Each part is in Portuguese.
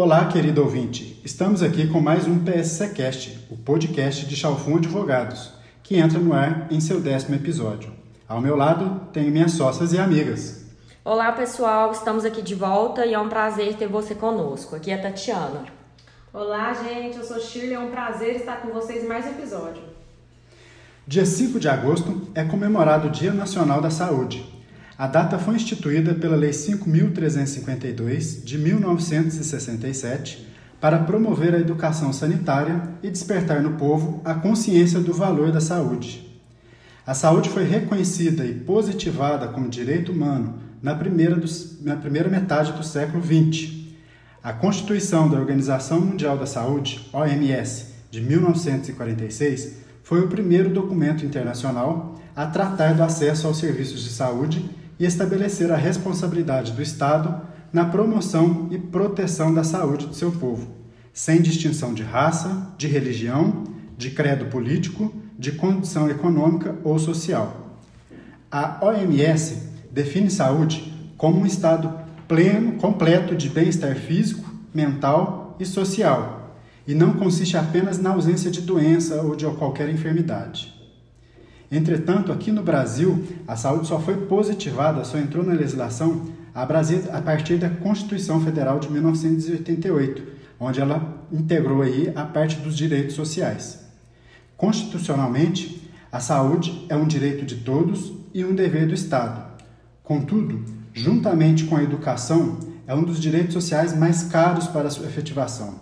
Olá, querido ouvinte. Estamos aqui com mais um PSCcast, o podcast de Chalfon Advogados, que entra no ar em seu décimo episódio. Ao meu lado, tenho minhas sócias e amigas. Olá, pessoal. Estamos aqui de volta e é um prazer ter você conosco. Aqui é a Tatiana. Olá, gente. Eu sou Shirley. É um prazer estar com vocês em mais um episódio. Dia 5 de agosto é comemorado o Dia Nacional da Saúde, a data foi instituída pela Lei 5.352 de 1967 para promover a educação sanitária e despertar no povo a consciência do valor da saúde. A saúde foi reconhecida e positivada como direito humano na primeira, dos, na primeira metade do século XX. A Constituição da Organização Mundial da Saúde, OMS, de 1946, foi o primeiro documento internacional a tratar do acesso aos serviços de saúde e estabelecer a responsabilidade do Estado na promoção e proteção da saúde do seu povo, sem distinção de raça, de religião, de credo político, de condição econômica ou social. A OMS define saúde como um estado pleno, completo de bem-estar físico, mental e social, e não consiste apenas na ausência de doença ou de qualquer enfermidade. Entretanto, aqui no Brasil, a saúde só foi positivada, só entrou na legislação a, Brasil, a partir da Constituição Federal de 1988, onde ela integrou aí a parte dos direitos sociais. Constitucionalmente, a saúde é um direito de todos e um dever do Estado. Contudo, juntamente com a educação, é um dos direitos sociais mais caros para sua efetivação.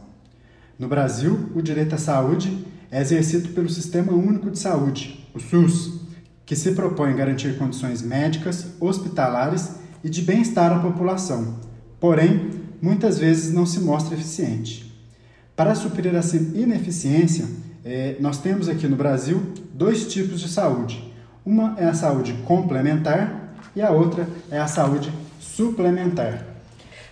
No Brasil, o direito à saúde é exercido pelo Sistema Único de Saúde, o SUS, que se propõe garantir condições médicas, hospitalares e de bem-estar à população, porém, muitas vezes não se mostra eficiente. Para suprir essa ineficiência, eh, nós temos aqui no Brasil dois tipos de saúde. Uma é a saúde complementar e a outra é a saúde suplementar.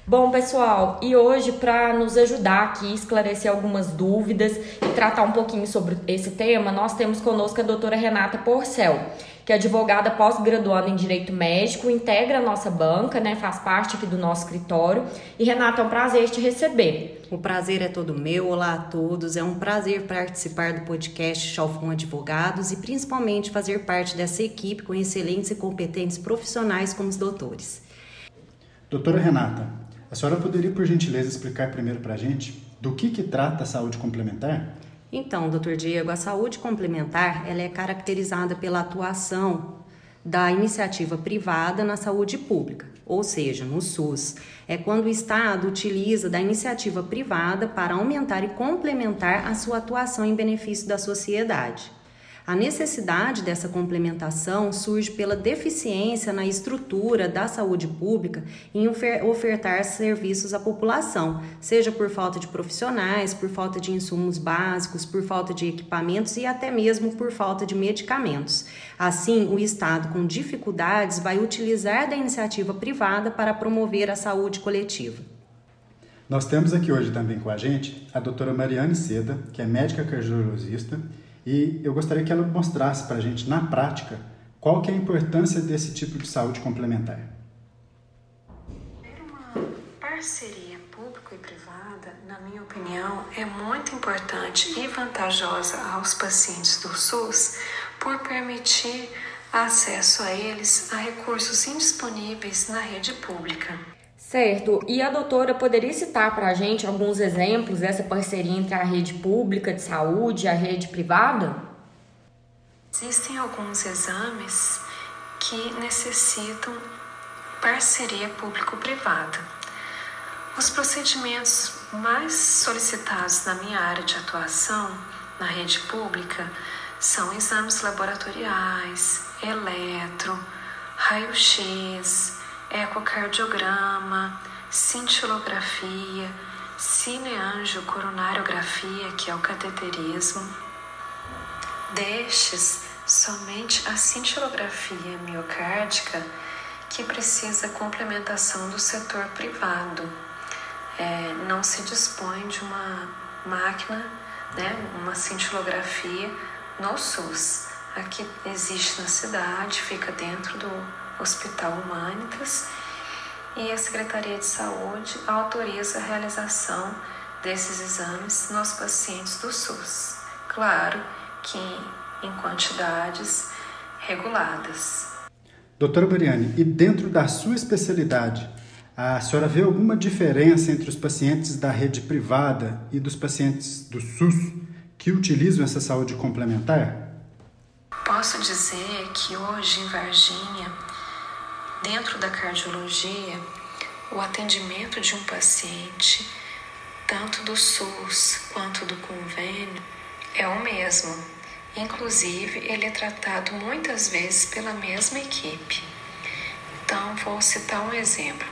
Bom, pessoal, e hoje para nos ajudar aqui, esclarecer algumas dúvidas e tratar um pouquinho sobre esse tema, nós temos conosco a doutora Renata Porcel, que é advogada pós-graduada em Direito Médico, integra a nossa banca, né, faz parte aqui do nosso escritório. E Renata, é um prazer te receber. O prazer é todo meu. Olá a todos. É um prazer participar do podcast Chalfon Advogados e principalmente fazer parte dessa equipe com excelentes e competentes profissionais como os doutores. Doutora Renata, a senhora poderia, por gentileza, explicar primeiro para a gente do que, que trata a saúde complementar? Então, doutor Diego, a saúde complementar ela é caracterizada pela atuação da iniciativa privada na saúde pública, ou seja, no SUS. É quando o Estado utiliza da iniciativa privada para aumentar e complementar a sua atuação em benefício da sociedade. A necessidade dessa complementação surge pela deficiência na estrutura da saúde pública em ofertar serviços à população, seja por falta de profissionais, por falta de insumos básicos, por falta de equipamentos e até mesmo por falta de medicamentos. Assim, o Estado, com dificuldades, vai utilizar da iniciativa privada para promover a saúde coletiva. Nós temos aqui hoje também com a gente a doutora Mariane Seda, que é médica cardiologista e eu gostaria que ela mostrasse para a gente, na prática, qual que é a importância desse tipo de saúde complementar. Ter uma parceria público e privada, na minha opinião, é muito importante e vantajosa aos pacientes do SUS por permitir acesso a eles a recursos indisponíveis na rede pública. Certo. E a doutora poderia citar para a gente alguns exemplos dessa parceria entre a rede pública de saúde e a rede privada? Existem alguns exames que necessitam parceria público-privada. Os procedimentos mais solicitados na minha área de atuação, na rede pública, são exames laboratoriais, eletro, raio-x, ecocardiograma, cintilografia, cineangiocoronariografia, que é o cateterismo. Destes, somente a cintilografia miocárdica que precisa complementação do setor privado. É, não se dispõe de uma máquina, né, uma cintilografia no SUS. Aqui existe na cidade, fica dentro do Hospital Humanitas e a Secretaria de Saúde autoriza a realização desses exames nos pacientes do SUS. Claro que em quantidades reguladas. Doutora Bariane, e dentro da sua especialidade, a senhora vê alguma diferença entre os pacientes da rede privada e dos pacientes do SUS que utilizam essa saúde complementar? Posso dizer que hoje em Varginha, dentro da cardiologia, o atendimento de um paciente, tanto do SUS quanto do convênio, é o mesmo. Inclusive, ele é tratado muitas vezes pela mesma equipe. Então, vou citar um exemplo.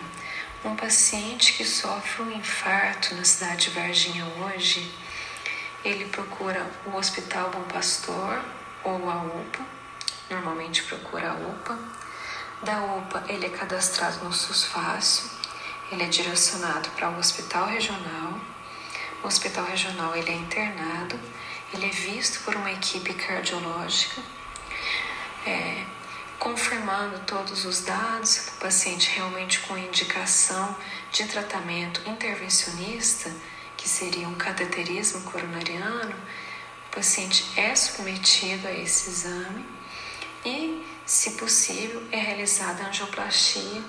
Um paciente que sofre um infarto na cidade de Varginha hoje, ele procura o Hospital Bom Pastor ou a UPA, normalmente procura a UPA. Da UPA, ele é cadastrado no SUS Fácil, ele é direcionado para o Hospital Regional. O Hospital Regional ele é internado. Ele é visto por uma equipe cardiológica, é, confirmando todos os dados, o paciente realmente com indicação de tratamento intervencionista, que seria um cateterismo coronariano, o paciente é submetido a esse exame. E, se possível, é realizada angioplastia,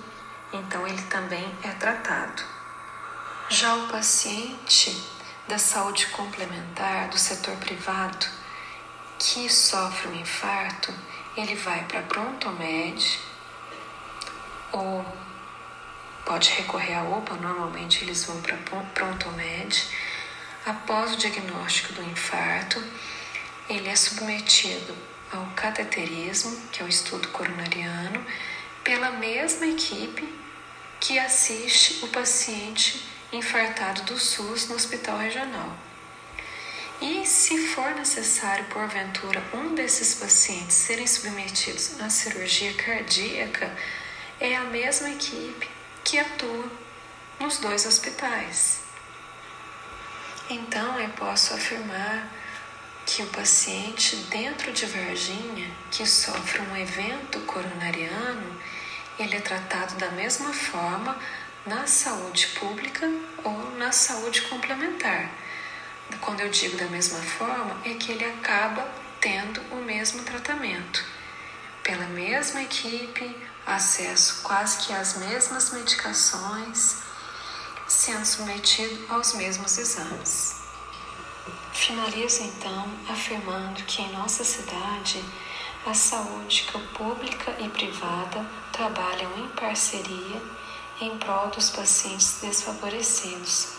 então ele também é tratado. Já o paciente da saúde complementar do setor privado que sofre um infarto, ele vai para Prontomed ou pode recorrer à OPA, normalmente eles vão para Prontomed. Após o diagnóstico do infarto, ele é submetido ao cateterismo, que é o estudo coronariano, pela mesma equipe que assiste o paciente infartado do SUS no hospital regional. E se for necessário, porventura, um desses pacientes serem submetidos à cirurgia cardíaca, é a mesma equipe que atua nos dois hospitais. Então, eu posso afirmar que o paciente dentro de Varginha que sofre um evento coronariano, ele é tratado da mesma forma na saúde pública ou na saúde complementar. Quando eu digo da mesma forma, é que ele acaba tendo o mesmo tratamento. Pela mesma equipe, acesso quase que às mesmas medicações, sendo submetido aos mesmos exames. Finalizo então afirmando que em nossa cidade a saúde pública e privada trabalham em parceria em prol dos pacientes desfavorecidos,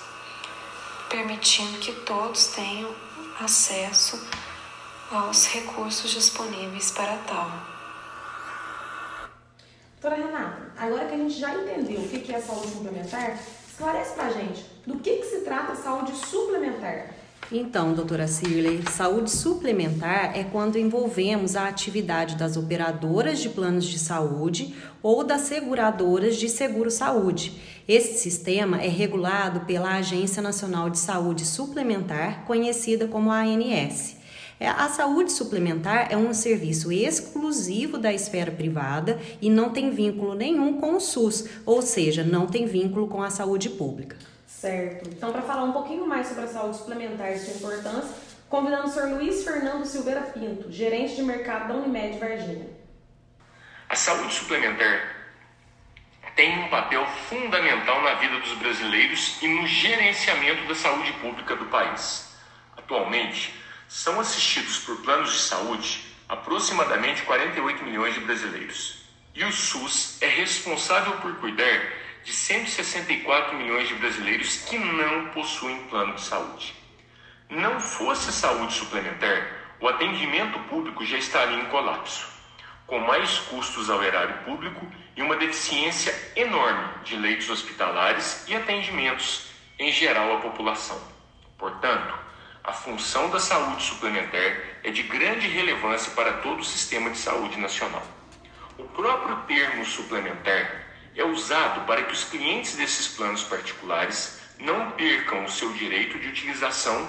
permitindo que todos tenham acesso aos recursos disponíveis para tal. Doutora Renata, agora que a gente já entendeu o que é saúde suplementar, esclarece para a gente do que, que se trata a saúde suplementar. Então, doutora Cirley, saúde suplementar é quando envolvemos a atividade das operadoras de planos de saúde ou das seguradoras de seguro-saúde. Esse sistema é regulado pela Agência Nacional de Saúde Suplementar, conhecida como ANS. É, a saúde suplementar é um serviço exclusivo da esfera privada e não tem vínculo nenhum com o SUS, ou seja, não tem vínculo com a saúde pública. Certo. Então, para falar um pouquinho mais sobre a saúde suplementar e sua importância, convidando o Sr. Luiz Fernando Silveira Pinto, gerente de mercado da Unimed Varginha. A saúde suplementar tem um papel fundamental na vida dos brasileiros e no gerenciamento da saúde pública do país. Atualmente, são assistidos por planos de saúde aproximadamente 48 milhões de brasileiros. E o SUS é responsável por cuidar de 164 milhões de brasileiros que não possuem plano de saúde. Não fosse saúde suplementar, o atendimento público já estaria em colapso, com mais custos ao erário público e uma deficiência enorme de leitos hospitalares e atendimentos em geral à população. Portanto, a função da saúde suplementar é de grande relevância para todo o sistema de saúde nacional. O próprio termo suplementar é usado para que os clientes desses planos particulares não percam o seu direito de utilização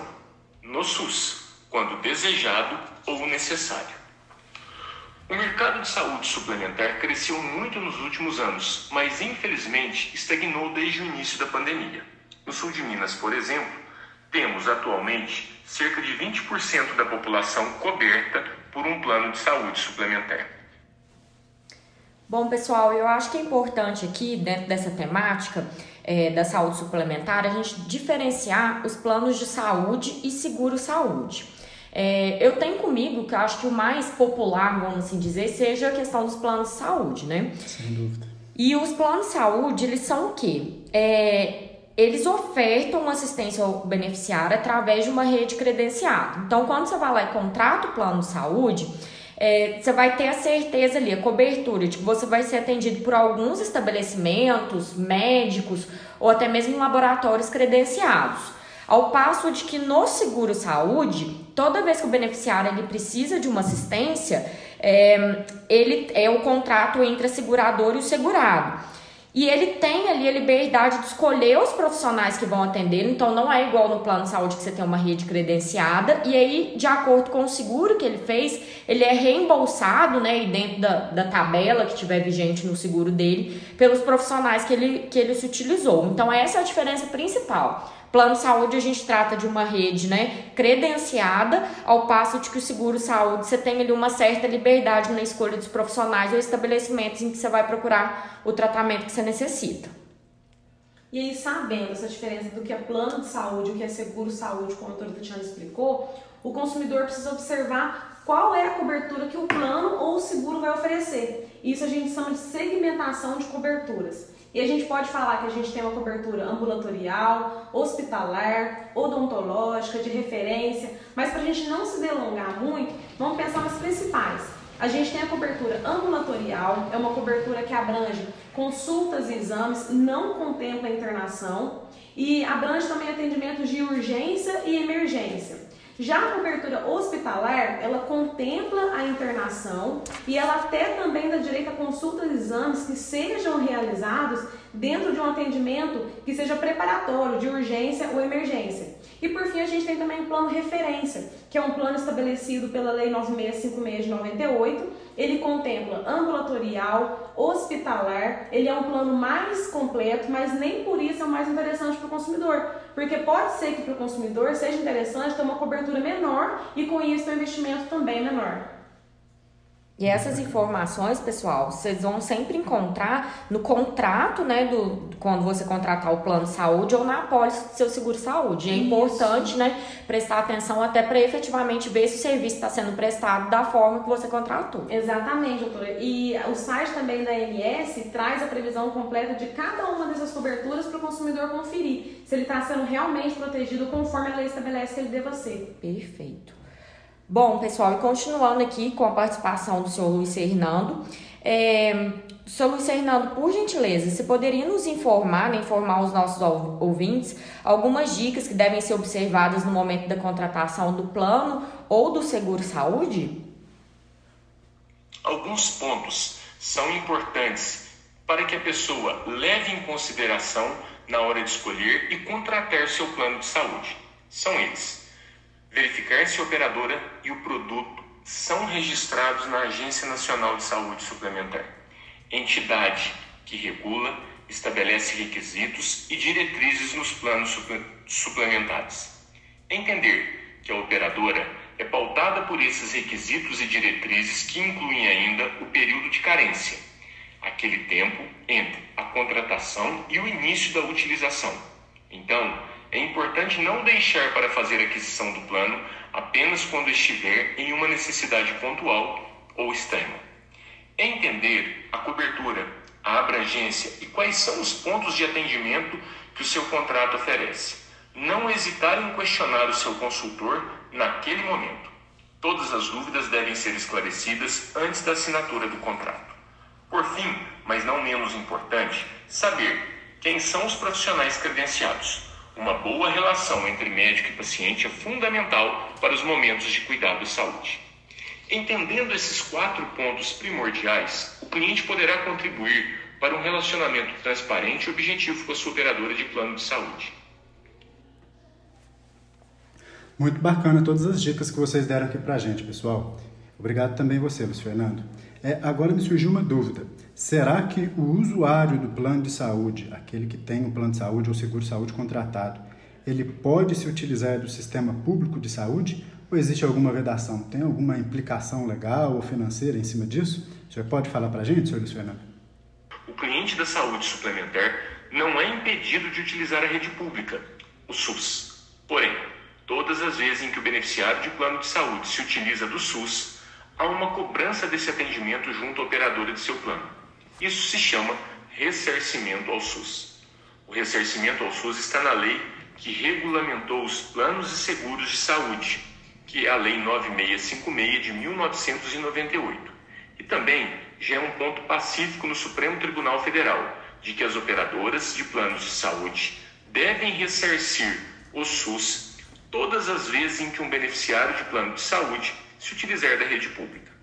no SUS, quando desejado ou necessário. O mercado de saúde suplementar cresceu muito nos últimos anos, mas infelizmente estagnou desde o início da pandemia. No sul de Minas, por exemplo, temos atualmente cerca de 20% da população coberta por um plano de saúde suplementar. Bom, pessoal, eu acho que é importante aqui, dentro dessa temática é, da saúde suplementar, a gente diferenciar os planos de saúde e seguro-saúde. É, eu tenho comigo que eu acho que o mais popular, vamos assim dizer, seja a questão dos planos de saúde, né? Sem dúvida. E os planos de saúde, eles são o quê? É, eles ofertam uma assistência ao beneficiário através de uma rede credenciada. Então, quando você vai lá e contrata o plano de saúde, é, você vai ter a certeza ali, a cobertura de que você vai ser atendido por alguns estabelecimentos médicos ou até mesmo laboratórios credenciados. Ao passo de que no seguro saúde, toda vez que o beneficiário ele precisa de uma assistência, é, ele é o contrato entre a seguradora e o segurado. E ele tem ali a liberdade de escolher os profissionais que vão atender, então não é igual no plano de saúde que você tem uma rede credenciada, e aí, de acordo com o seguro que ele fez, ele é reembolsado, né, e dentro da, da tabela que tiver vigente no seguro dele, pelos profissionais que ele, que ele se utilizou. Então, essa é a diferença principal. Plano de saúde a gente trata de uma rede, né, credenciada, ao passo de que o seguro saúde você tem ali uma certa liberdade na escolha dos profissionais ou estabelecimentos em que você vai procurar o tratamento que você necessita. E aí, sabendo essa diferença do que é plano de saúde e o que é seguro saúde, como a doutora Tatiana explicou, o consumidor precisa observar qual é a cobertura que o plano ou o seguro vai oferecer. Isso a gente chama de segmentação de coberturas. E a gente pode falar que a gente tem uma cobertura ambulatorial, hospitalar, odontológica, de referência, mas para a gente não se delongar muito, vamos pensar nas principais. A gente tem a cobertura ambulatorial, é uma cobertura que abrange consultas e exames, não contempla internação e abrange também atendimentos de urgência e emergência. Já a cobertura hospitalar, ela contempla a internação e ela até também dá direito a consultas e exames que sejam realizados dentro de um atendimento que seja preparatório, de urgência ou emergência. E por fim, a gente tem também o plano referência, que é um plano estabelecido pela Lei 9656 de 98. Ele contempla ambulatorial, hospitalar, ele é um plano mais completo, mas nem por isso é o mais interessante para o consumidor, porque pode ser que para o consumidor seja interessante ter uma cobertura menor e com isso o investimento também menor. E essas informações, pessoal, vocês vão sempre encontrar no contrato, né, do quando você contratar o plano de saúde ou na apólice do seu seguro saúde. É Isso. importante, né, prestar atenção até para efetivamente ver se o serviço está sendo prestado da forma que você contratou. Exatamente, doutora. E o site também da MS traz a previsão completa de cada uma dessas coberturas para o consumidor conferir se ele está sendo realmente protegido conforme a lei estabelece que ele deva ser. Perfeito. Bom, pessoal, e continuando aqui com a participação do senhor Luiz Fernando, é, Luiz Fernando, por gentileza, você poderia nos informar, né, informar os nossos ouvintes, algumas dicas que devem ser observadas no momento da contratação do plano ou do seguro saúde? Alguns pontos são importantes para que a pessoa leve em consideração na hora de escolher e contratar seu plano de saúde. São eles verificar se a operadora e o produto são registrados na Agência Nacional de Saúde Suplementar, entidade que regula, estabelece requisitos e diretrizes nos planos suplementares. Entender que a operadora é pautada por esses requisitos e diretrizes que incluem ainda o período de carência, aquele tempo entre a contratação e o início da utilização. Então, é importante não deixar para fazer aquisição do plano apenas quando estiver em uma necessidade pontual ou extrema. Entender a cobertura, a abrangência e quais são os pontos de atendimento que o seu contrato oferece. Não hesitar em questionar o seu consultor naquele momento. Todas as dúvidas devem ser esclarecidas antes da assinatura do contrato. Por fim, mas não menos importante, saber quem são os profissionais credenciados uma boa relação entre médico e paciente é fundamental para os momentos de cuidado e saúde. Entendendo esses quatro pontos primordiais, o cliente poderá contribuir para um relacionamento transparente e objetivo com a sua operadora de plano de saúde. Muito bacana todas as dicas que vocês deram aqui para a gente, pessoal. Obrigado também você, Luiz Fernando. É, agora me surgiu uma dúvida. Será que o usuário do plano de saúde, aquele que tem um plano de saúde ou seguro de saúde contratado, ele pode se utilizar do sistema público de saúde ou existe alguma vedação? Tem alguma implicação legal ou financeira em cima disso? O senhor pode falar para a gente, senhor Luiz Fernando? O cliente da saúde suplementar não é impedido de utilizar a rede pública, o SUS. Porém, todas as vezes em que o beneficiário de plano de saúde se utiliza do SUS, há uma cobrança desse atendimento junto à operadora de seu plano. Isso se chama ressarcimento ao SUS. O ressarcimento ao SUS está na lei que regulamentou os planos e seguros de saúde, que é a Lei 9656 de 1998. E também já é um ponto pacífico no Supremo Tribunal Federal de que as operadoras de planos de saúde devem ressarcir o SUS todas as vezes em que um beneficiário de plano de saúde se utilizar da rede pública.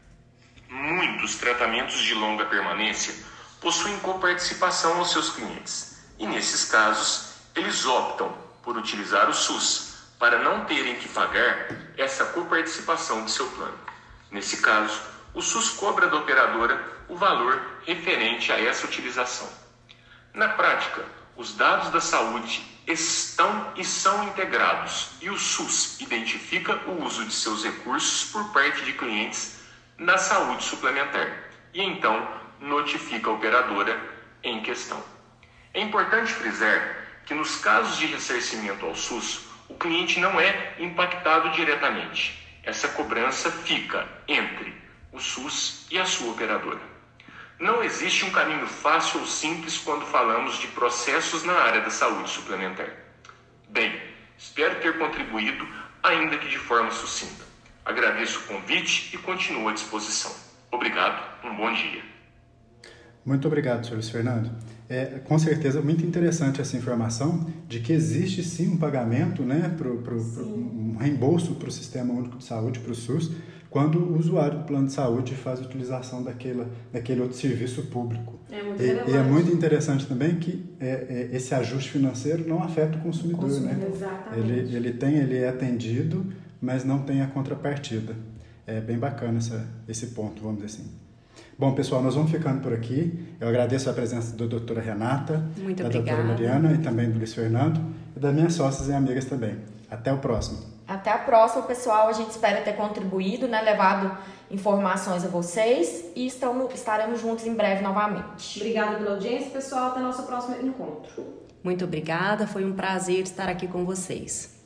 Muitos tratamentos de longa permanência possuem coparticipação aos seus clientes e, nesses casos, eles optam por utilizar o SUS para não terem que pagar essa coparticipação de seu plano. Nesse caso, o SUS cobra da operadora o valor referente a essa utilização. Na prática, os dados da saúde estão e são integrados e o SUS identifica o uso de seus recursos por parte de clientes na saúde suplementar e então notifica a operadora em questão. É importante frisar que nos casos de ressarcimento ao SUS, o cliente não é impactado diretamente. Essa cobrança fica entre o SUS e a sua operadora. Não existe um caminho fácil ou simples quando falamos de processos na área da saúde suplementar. Bem, espero ter contribuído, ainda que de forma sucinta. Agradeço o convite e continuo à disposição. Obrigado, um bom dia. Muito obrigado, Sr. Luiz Fernando. É com certeza muito interessante essa informação de que existe sim um pagamento, né, pro, pro, pro um reembolso para o Sistema Único de Saúde, para o SUS, quando o usuário do plano de saúde faz utilização daquele, daquele outro serviço público. É muito e, e é muito interessante também que é, é, esse ajuste financeiro não afeta o consumidor, né? Exatamente. Ele, ele tem, ele é atendido, mas não tem a contrapartida. É bem bacana essa, esse ponto, vamos dizer assim. Bom, pessoal, nós vamos ficando por aqui. Eu agradeço a presença da doutora Renata, Muito da obrigada. doutora Mariana e também do Luiz Fernando e das minhas sócias e amigas também. Até o próximo. Até a próxima, pessoal. A gente espera ter contribuído, né? Levado informações a vocês e estamos, estaremos juntos em breve novamente. Obrigada pela audiência, pessoal. Até nosso próximo encontro. Muito obrigada, foi um prazer estar aqui com vocês.